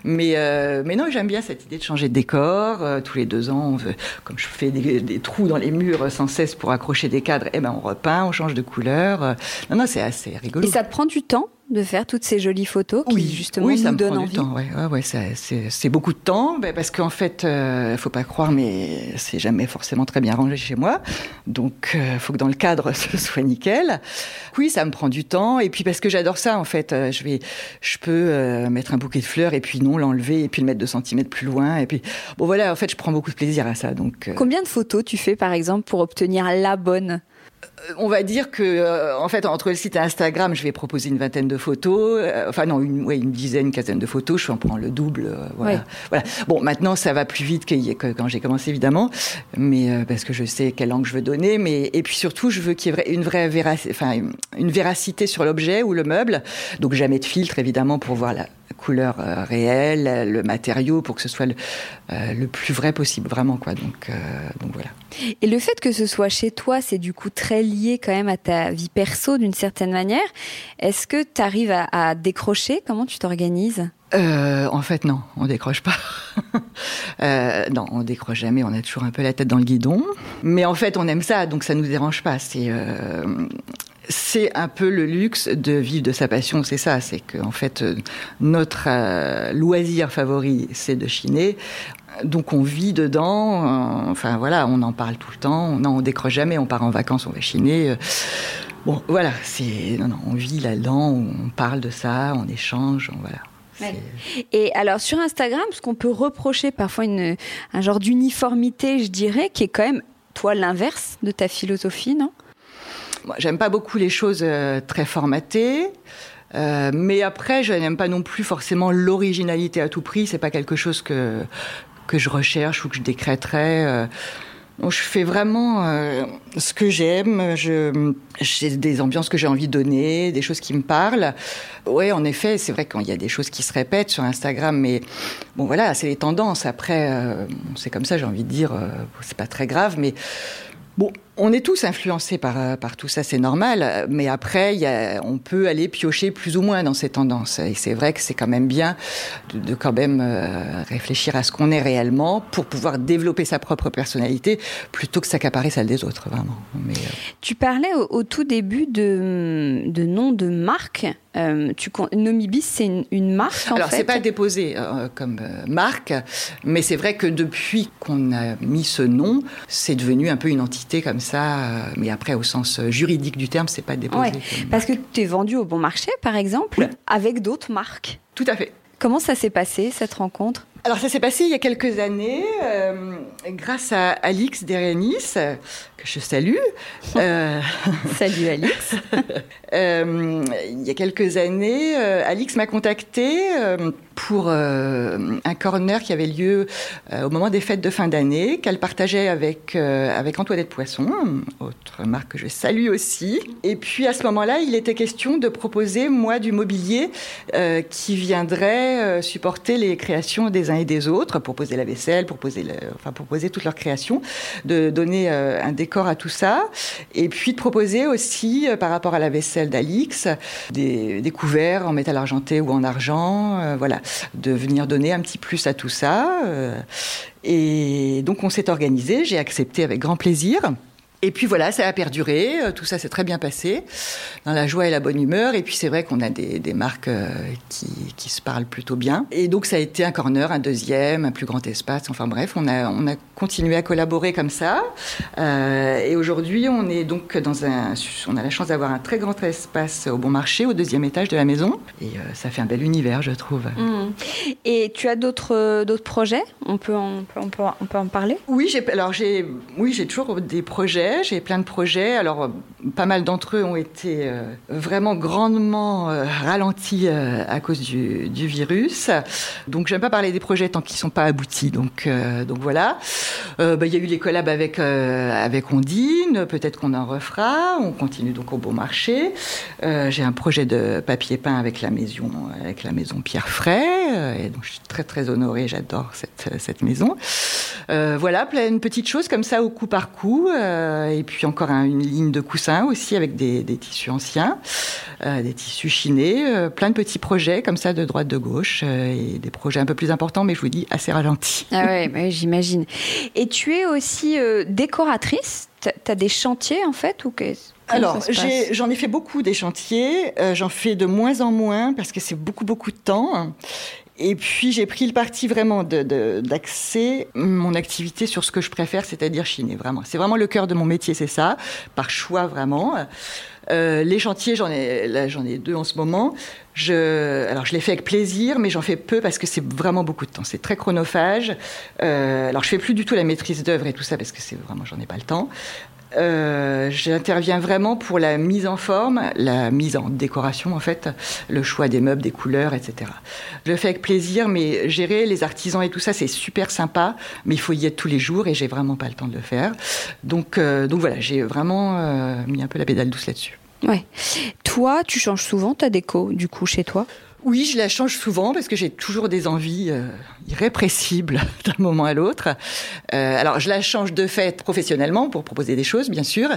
mais, euh, mais non, j'aime bien cette idée de changer de décor. Euh, tous les deux ans, comme je fais des, trous dans les murs sans cesse pour accrocher des cadres, eh ben, on repeint, on change de couleur. non, non, c'est assez rigolo. Et ça te prend du temps de faire toutes ces jolies photos qui oui, justement oui, ça nous me prend Du temps, ouais, ouais, c'est beaucoup de temps, ben, parce qu'en fait, il euh, faut pas croire, mais c'est jamais forcément très bien rangé chez moi, donc il euh, faut que dans le cadre *laughs* ce soit nickel. Oui, ça me prend du temps, et puis parce que j'adore ça, en fait, euh, je vais, je peux mettre un bouquet de fleurs et puis non l'enlever et puis le mettre deux centimètres plus loin, et puis bon voilà, en fait, je prends beaucoup de plaisir à ça. Donc combien de photos tu fais par exemple pour obtenir la bonne? On va dire que, euh, en fait, entre le site et Instagram, je vais proposer une vingtaine de photos. Euh, enfin, non, une, ouais, une dizaine, une quinzaine de photos. Je en prends le double. Euh, voilà. voilà. Bon, maintenant, ça va plus vite que, quand j'ai commencé, évidemment. Mais parce que je sais quelle langue je veux donner. Mais, et puis surtout, je veux qu'il y ait une vraie enfin, une véracité sur l'objet ou le meuble. Donc, jamais de filtre, évidemment, pour voir la, couleur réelle, le matériau, pour que ce soit le, le plus vrai possible, vraiment, quoi. Donc, donc voilà. Et le fait que ce soit chez toi, c'est du coup très lié quand même à ta vie perso d'une certaine manière. Est-ce que tu arrives à, décrocher? Comment tu t'organises? Euh, en fait, non, on décroche pas. *laughs* euh, non, on décroche jamais. On a toujours un peu la tête dans le guidon. Mais en fait, on aime ça, donc ça nous dérange pas. C'est euh, c'est un peu le luxe de vivre de sa passion. C'est ça. C'est que fait, notre loisir favori, c'est de chiner donc on vit dedans. Euh, enfin voilà, on en parle tout le temps. Non, on décroche jamais. On part en vacances, on va chiner. Euh, bon, voilà, c'est non, non, on vit là-dedans. On parle de ça, on échange, voilà. Et alors sur Instagram, ce qu'on peut reprocher parfois une, un genre d'uniformité, je dirais, qui est quand même toi l'inverse de ta philosophie, non? Moi, j'aime pas beaucoup les choses euh, très formatées. mais après, je n'aime pas non plus forcément l'originalité à tout prix. C'est pas quelque chose que que je recherche ou que je décréterais. Euh. je fais vraiment euh, ce que j'aime. J'ai des ambiances que j'ai envie de donner, des choses qui me parlent. Oui, en effet, c'est vrai qu'il y a des choses qui se répètent sur Instagram, mais bon, voilà, c'est les tendances. Après, euh, c'est comme ça, j'ai envie de dire, c'est pas très grave, mais bon, on est tous influencés par, euh, par tout ça, c'est normal, mais après, y a, on peut aller piocher plus ou moins dans ces tendances. Et c'est vrai que c'est quand même bien de, quand même euh, réfléchir à ce qu'on est réellement pour pouvoir développer sa propre personnalité plutôt que s'accaparer celle des autres, vraiment. Mais, euh, Tu parlais au, tout début de, de nom de marque. tu, Nomibis, c'est une, marque en Alors, c'est pas déposé comme marque, mais c'est vrai que depuis qu'on a mis ce nom, c'est devenu un peu une entité comme ça euh, mais après au sens euh, juridique du terme, c'est pas déposé. parce que tu es vendu au bon marché, par exemple, avec d'autres marques. Tout à fait. Comment ça s'est passé cette rencontre? Alors ça s'est passé il y a quelques années, euh, grâce à Alix Derenis, que je salue. *laughs* Salut Alix. *laughs* il y a quelques années, Alix m'a contacté pour euh, un corner qui avait lieu euh, au moment des fêtes de fin d'année, qu'elle partageait avec, euh, avec Antoinette Poisson, autre marque que je salue aussi. Et puis à ce moment-là, il était question de proposer, moi, du mobilier qui viendrait supporter les créations des et des autres, proposer la vaisselle, proposer, le, enfin, proposer toutes leurs créations, de donner un décor à tout ça, et puis de proposer aussi, par rapport à la vaisselle d'Alix, des, couverts en métal argenté ou en argent, voilà de venir donner un petit plus à tout ça. Euh, et donc on s'est organisé, j'ai accepté avec grand plaisir. Et puis voilà, ça a perduré, euh, tout ça s'est très bien passé, dans la joie et la bonne humeur. Et puis c'est vrai qu'on a des, des marques euh, qui, qui, se parlent plutôt bien. Et donc ça a été un corner, un deuxième, un plus grand espace. Enfin bref, on a, on a continué à collaborer comme ça. Euh, et aujourd'hui, on est donc dans un, on a la chance d'avoir un très grand espace au bon marché, au deuxième étage de la maison. Et euh, ça fait un bel univers, je trouve. Mmh. Et tu as d'autres d'autres projets? On peut, en, on, peut, on peut en parler? Oui, j'ai alors j'ai oui j'ai toujours des projets j'ai plein de projets. Alors, euh, pas mal d'entre eux ont été euh, vraiment grandement euh, ralentis à cause du, virus. Donc, j'aime pas parler des projets tant qu'ils sont pas aboutis. Donc, donc voilà. Bah, il y a eu les collabs avec avec Ondine. Peut-être qu'on en refera. On continue donc au Bon Marché. j'ai un projet de papier peint avec la maison avec la maison Pierre Fray. donc, je suis très très honorée. J'adore cette cette maison. voilà, plein de petites choses comme ça au coup par coup. Euh, et puis encore une ligne de coussins aussi avec des, tissus anciens, euh, des tissus chinés, euh, plein de petits projets comme ça de droite de gauche et des projets un peu plus importants, mais je vous dis assez ralentis. Ah ouais, bah j'imagine. Et tu es aussi décoratrice? Tu as des chantiers en fait ou qu'est-ce alors, j'en ai, fait beaucoup des chantiers. j'en fais de moins en moins parce que c'est beaucoup, beaucoup de temps. Et puis j'ai pris le parti vraiment d'axer mon activité sur ce que je préfère, c'est-à-dire chiner, vraiment. C'est vraiment le cœur de mon métier, c'est ça, par choix vraiment. Euh, les chantiers, j'en ai, ai deux en ce moment. Alors, je les fais avec plaisir, mais j'en fais peu parce que c'est vraiment beaucoup de temps. C'est très chronophage. Euh, alors, je fais plus du tout la maîtrise d'œuvre et tout ça parce que c'est vraiment, j'en ai pas le temps. Euh, j'interviens vraiment pour la mise en forme, la mise en décoration en fait, le choix des meubles, des couleurs, etc. Je le fais avec plaisir, mais gérer les artisans et tout ça, c'est super sympa, mais il faut y être tous les jours et j'ai vraiment pas le temps de le faire. Donc, euh, voilà, j'ai vraiment euh, mis un peu la pédale douce là-dessus. Ouais. Toi, tu changes souvent ta déco du coup chez toi? Oui, je la change souvent parce que j'ai toujours des envies euh, irrépressibles *laughs* d'un moment à l'autre. Euh, alors, je la change de fait professionnellement pour proposer des choses, bien sûr.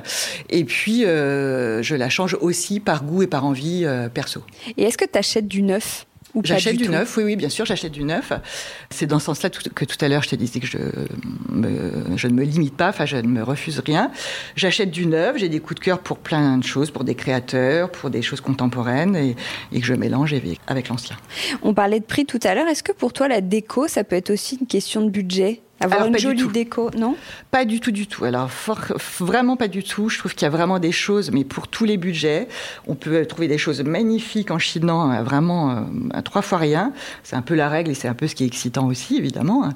Et puis, euh, je la change aussi par goût et par envie perso. Et est-ce que tu achètes du neuf? J'achète du, neuf, oui, oui, bien sûr, j'achète du neuf. C'est dans ce sens-là que tout à l'heure je te disais que je, je ne me limite pas, enfin je ne me refuse rien. J'achète du neuf, j'ai des coups de cœur pour plein de choses, pour des créateurs, pour des choses contemporaines et, et que je mélange avec l'ancien. On parlait de prix tout à l'heure, est-ce que pour toi la déco, ça peut être aussi une question de budget? Avoir une jolie déco, non? Pas du tout, du tout. Alors, vraiment pas du tout. Je trouve qu'il y a vraiment des choses, mais pour tous les budgets, on peut trouver des choses magnifiques en chinant euh, vraiment euh, à trois fois rien. C'est un peu la règle et c'est un peu ce qui est excitant aussi, évidemment.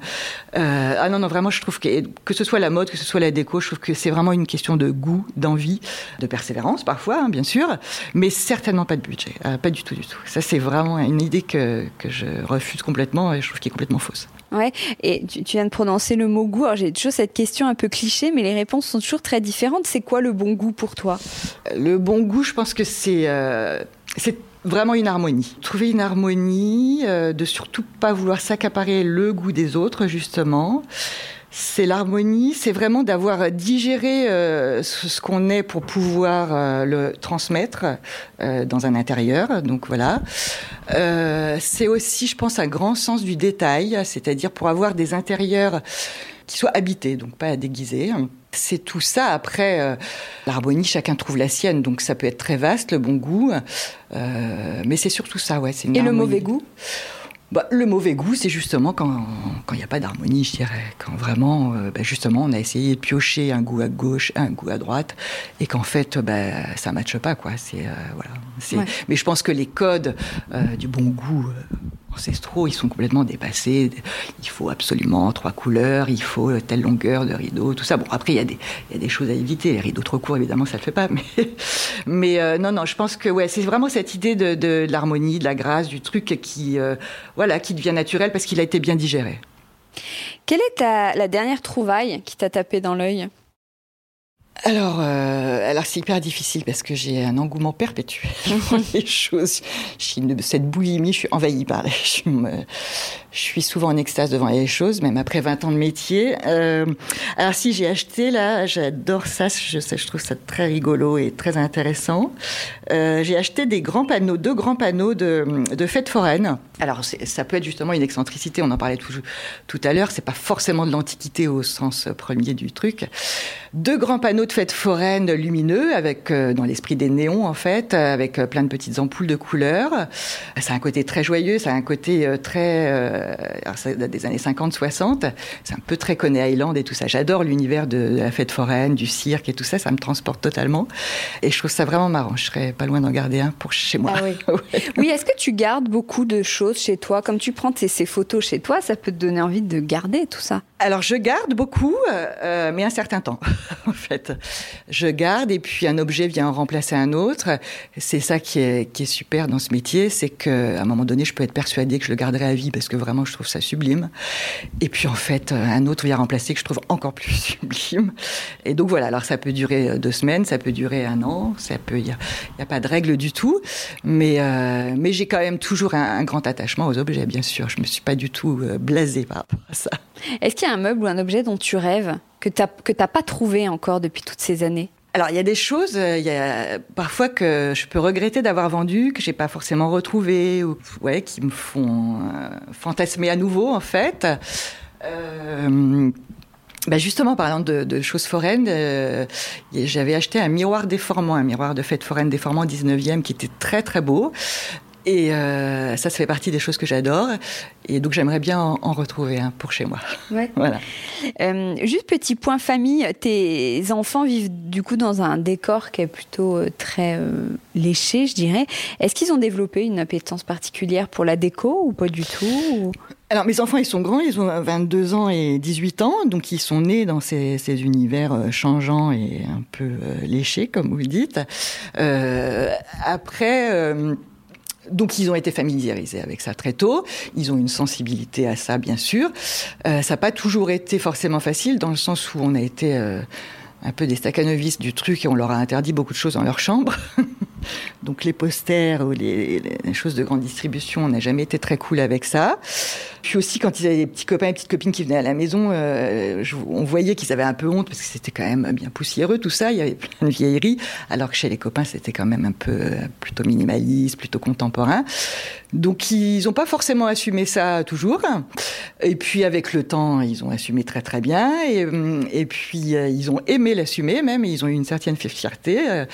Euh, ah non, non, vraiment, je trouve que que ce soit la mode, que ce soit la déco, je trouve que c'est vraiment une question de goût, d'envie, de persévérance parfois, hein, bien sûr, mais certainement pas de budget. pas du tout, du tout. Ça, c'est vraiment une idée que, que je refuse complètement et je trouve qu'elle est complètement fausse. Ouais, et tu, viens de prononcer le mot goût. Alors j'ai toujours cette question un peu cliché, mais les réponses sont toujours très différentes. C'est quoi le bon goût pour toi? Le bon goût, je pense que c'est euh, vraiment une harmonie. Trouver une harmonie, euh, de surtout pas vouloir s'accaparer le goût des autres, justement c'est l'harmonie, c'est vraiment d'avoir digéré euh, ce qu'on est pour pouvoir euh, le transmettre euh, dans un intérieur. Donc voilà. c'est aussi, je pense, un grand sens du détail, c'est-à-dire pour avoir des intérieurs qui soient habités, donc pas déguisés. C'est tout ça. Après, l'harmonie, chacun trouve la sienne, donc ça peut être très vaste, le bon goût. mais c'est surtout ça, ouais. Et le mauvais goût? Bah, le mauvais goût, c'est justement quand il n'y a pas d'harmonie, je dirais. Quand vraiment, euh, bah, justement, on a essayé de piocher un goût à gauche, un goût à droite, et qu'en fait, bah, ça ne matche pas. Quoi. C'est, euh, voilà. Mais je pense que les codes euh, du bon goût ancestraux, ils sont complètement dépassés. Il faut absolument trois couleurs, il faut telle longueur de rideau, tout ça. Bon, après, il y, a des, y a des choses à éviter. Les rideaux trop courts, évidemment, ça ne le fait pas. *laughs* Mais, euh, non, non, je pense que c'est vraiment cette idée de, l'harmonie, de la grâce, du truc qui, euh, voilà, qui devient naturel parce qu'il a été bien digéré. Quelle est la dernière trouvaille qui t'a tapé dans l'œil? Alors, euh, alors c'est hyper difficile parce que j'ai un engouement perpétuel *laughs* pour les choses. cette boulimie, je suis envahie par les. Je, je, suis souvent en extase devant les choses, même après 20 ans de métier. Euh, alors si j'ai acheté là, j'adore ça. Je, je trouve ça très rigolo et très intéressant. Euh, j'ai acheté des grands panneaux, deux grands panneaux de, de fêtes foraines Alors, ça peut être justement une excentricité, on en parlait tout, tout à l'heure, c'est pas forcément de l'antiquité au sens premier du truc. Deux grands panneaux de fêtes foraines lumineux, avec euh, dans l'esprit des néons en fait, avec euh, plein de petites ampoules de couleurs. Ça a un côté très joyeux, ça a un côté euh, très... alors ça date des années 50-60, c'est un peu très Coney Island et tout ça. J'adore l'univers de, la fête foraine, du cirque et tout ça, ça me transporte totalement. Et je trouve ça vraiment marrant, je serais pas loin d'en garder un pour chez moi. Ah oui, *laughs* oui est-ce que tu gardes beaucoup de choses chez toi? Comme tu prends tes, ces photos chez toi, ça peut te donner envie de garder tout ça? Alors, je garde beaucoup, euh, mais un certain temps, *laughs* en fait. Je garde et puis un objet vient en remplacer un autre. C'est ça qui est, qui est super dans ce métier, c'est qu'à un moment donné, je peux être persuadée que je le garderai à vie parce que vraiment, je trouve ça sublime. Et puis, en fait, un autre vient remplacer que je trouve encore plus *laughs* sublime. Et donc, voilà. Alors, ça peut durer deux semaines, ça peut durer un an, ça peut, il n'y a, pas de règle du tout. Mais, euh, mais j'ai quand même toujours un, grand attachement aux objets, bien sûr. Je ne me suis pas du tout euh, blasée par rapport à ça. Un meuble ou un objet dont tu rêves, que tu n'as pas trouvé encore depuis toutes ces années? Alors, il y a des choses, euh, il y a parfois que je peux regretter d'avoir vendu, que j'ai pas forcément retrouvé, ou ouais, qui me font euh, fantasmer à nouveau, en fait. Bah justement, parlant de, de choses foraines, j'avais acheté un miroir déformant, un miroir de fête foraine déformant 19e qui était très très beau. Et euh, ça, ça fait partie des choses que j'adore. Et donc, j'aimerais bien en, retrouver un pour chez moi. Ouais. *laughs* voilà. Euh, juste petit point famille, tes enfants vivent du coup dans un décor qui est plutôt euh, très léché, je dirais. Est-ce qu'ils ont développé une appétence particulière pour la déco ou pas du tout Alors, mes enfants, ils sont grands, ils ont 22 ans et 18 ans, donc ils sont nés dans ces, ces univers changeants et un peu léchés, comme vous le dites. après donc ils ont été familiarisés avec ça très tôt. Ils ont une sensibilité à ça, bien sûr. Euh, ça n'a pas toujours été forcément facile, dans le sens où on a été euh, un peu des staccanovistes du truc et on leur a interdit beaucoup de choses dans leur chambre. *laughs* Donc les posters ou les, choses de grande distribution, on n'a jamais été très cool avec ça. Puis aussi quand ils avaient des petits copains et petites copines qui venaient à la maison, euh, on voyait qu'ils avaient un peu honte parce que c'était quand même bien poussiéreux tout ça, il y avait plein de vieilleries, alors que chez les copains c'était quand même un peu euh, plutôt minimaliste, plutôt contemporain. Donc ils n'ont pas forcément assumé ça toujours. Et puis avec le temps, ils ont assumé très très bien. Et, et puis euh, ils ont aimé l'assumer même, ils ont eu une certaine fierté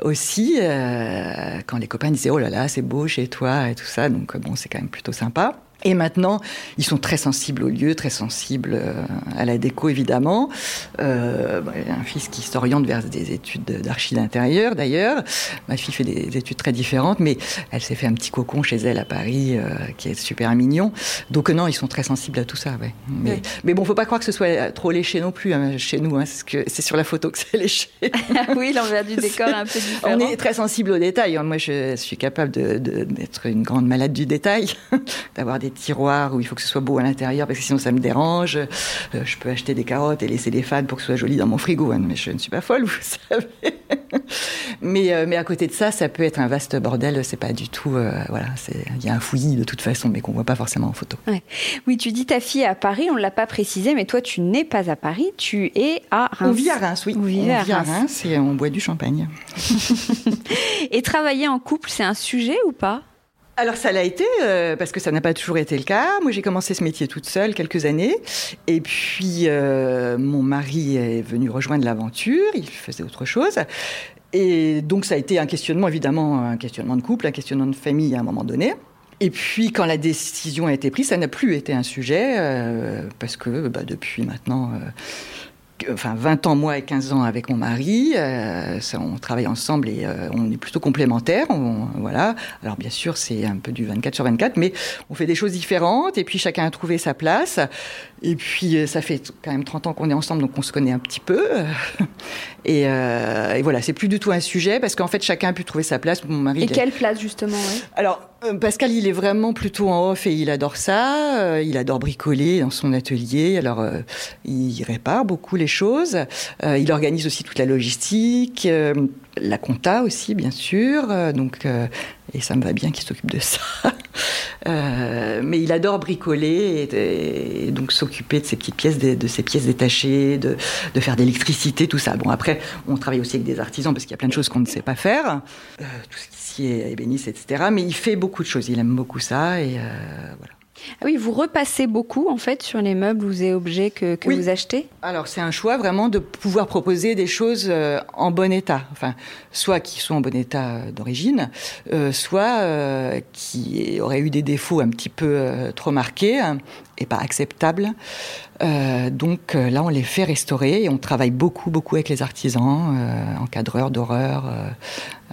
aussi. Euh, quand les copains disaient oh là là c'est beau chez toi et tout ça donc bon c'est quand même plutôt sympa et maintenant, ils sont très sensibles au lieu, très sensibles euh, à la déco, évidemment. Euh, bah, un fils qui s'oriente vers des études d'archi d'intérieur, d'ailleurs. Ma fille fait des études très différentes, mais elle s'est fait un petit cocon chez elle à Paris, euh, qui est super mignon. Donc non, ils sont très sensibles à tout ça, ouais. Mais, bon, mais bon, faut pas croire que ce soit trop léché non plus hein, chez nous. Hein, c'est sur la photo que c'est léché. *laughs* oui, l'envers du décor est un peu différent. *laughs* On est très sensible aux détails. Moi, je suis capable d'être de, une grande malade du détail, *laughs* d'avoir des tiroir où il faut que ce soit beau à l'intérieur parce que sinon ça me dérange. Euh, je peux acheter des carottes et laisser des fans pour que ce soit joli dans mon frigo, hein, mais je ne suis pas folle, *laughs* vous savez. mais, euh, mais à côté de ça, ça peut être un vaste bordel. C'est pas du tout. Euh, voilà, il y a un fouillis de toute façon, mais qu'on voit pas forcément en photo. Oui, tu dis ta fille est à Paris, on l'a pas précisé, mais toi tu n'es pas à Paris, tu es à Reims. On vit à Reims, oui. On vit, à, Reims. et on boit du champagne. *laughs* *laughs* et travailler en couple, c'est un sujet ou pas? Alors ça l'a été euh, parce que ça n'a pas toujours été le cas. Moi j'ai commencé ce métier toute seule quelques années et puis euh, mon mari est venu rejoindre l'aventure, il faisait autre chose. Et donc ça a été un questionnement évidemment, un questionnement de couple, un questionnement de famille à un moment donné. Et puis, quand la décision a été prise, ça n'a plus été un sujet, euh, parce que bah, depuis maintenant enfin 20 ans moi et 15 ans avec mon mari. Euh, on travaille ensemble et euh, on est plutôt complémentaires. voilà. Alors bien sûr, c'est un peu du 24 sur 24, mais on fait des choses différentes et puis chacun a trouvé sa place. Et puis euh, ça fait quand même 30 ans qu'on est ensemble, donc on se connaît un petit peu. *laughs* Et, voilà, c'est plus du tout un sujet parce qu'en fait chacun a pu trouver sa place. Mon mari. Et quelle place justement Alors Pascal, il est vraiment plutôt en off et il adore ça. il adore bricoler dans son atelier. Alors il répare beaucoup les choses. Euh, il organise aussi toute la logistique, euh, la compta aussi, bien sûr. Euh, donc, et ça me va bien qu'il s'occupe de ça. *laughs* mais il adore bricoler et, donc s'occuper de ces petites pièces, de, de ces pièces détachées, de, de faire tout ça. Bon, après, on travaille aussi avec des artisans parce qu'il y a plein de choses qu'on ne sait pas faire, est ébéniste, etc. Mais il fait beaucoup de choses, il aime beaucoup ça et voilà. Ah oui, vous repassez beaucoup en fait sur les meubles les objets que, vous achetez? Alors c'est un choix vraiment de pouvoir proposer des choses euh, en bon état, enfin soit qui sont en bon état euh, d'origine, euh, soit qui auraient eu des défauts un petit peu trop marqués hein, et pas acceptables. donc là on les fait restaurer et on travaille beaucoup beaucoup avec les artisans, encadreurs d'horreur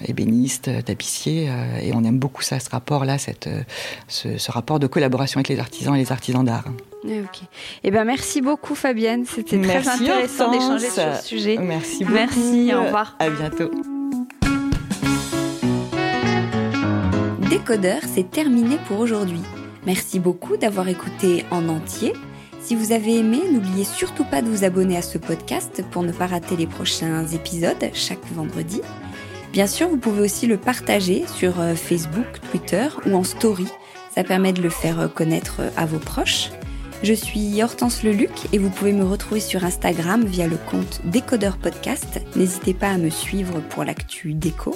ébéniste, tapissier, euh, et on aime beaucoup ça, ce rapport-là, cette, euh, ce, rapport de collaboration avec les artisans et les artisans d'art. Ok. Eh ben merci beaucoup Fabienne, c'était très intéressant d'échanger sur ce sujet. Merci beaucoup. Merci, au revoir. À bientôt. Décodeur, c'est terminé pour aujourd'hui. Merci beaucoup d'avoir écouté en entier. Si vous avez aimé, n'oubliez surtout pas de vous abonner à ce podcast pour ne pas rater les prochains épisodes chaque vendredi. Bien sûr, vous pouvez aussi le partager sur euh, Facebook, Twitter ou en story. Ça permet de le faire euh, connaître euh, à vos proches. Je suis Hortense Leluc et vous pouvez me retrouver sur Instagram via le compte Décodeur Podcast. N'hésitez pas à me suivre pour l'actu déco.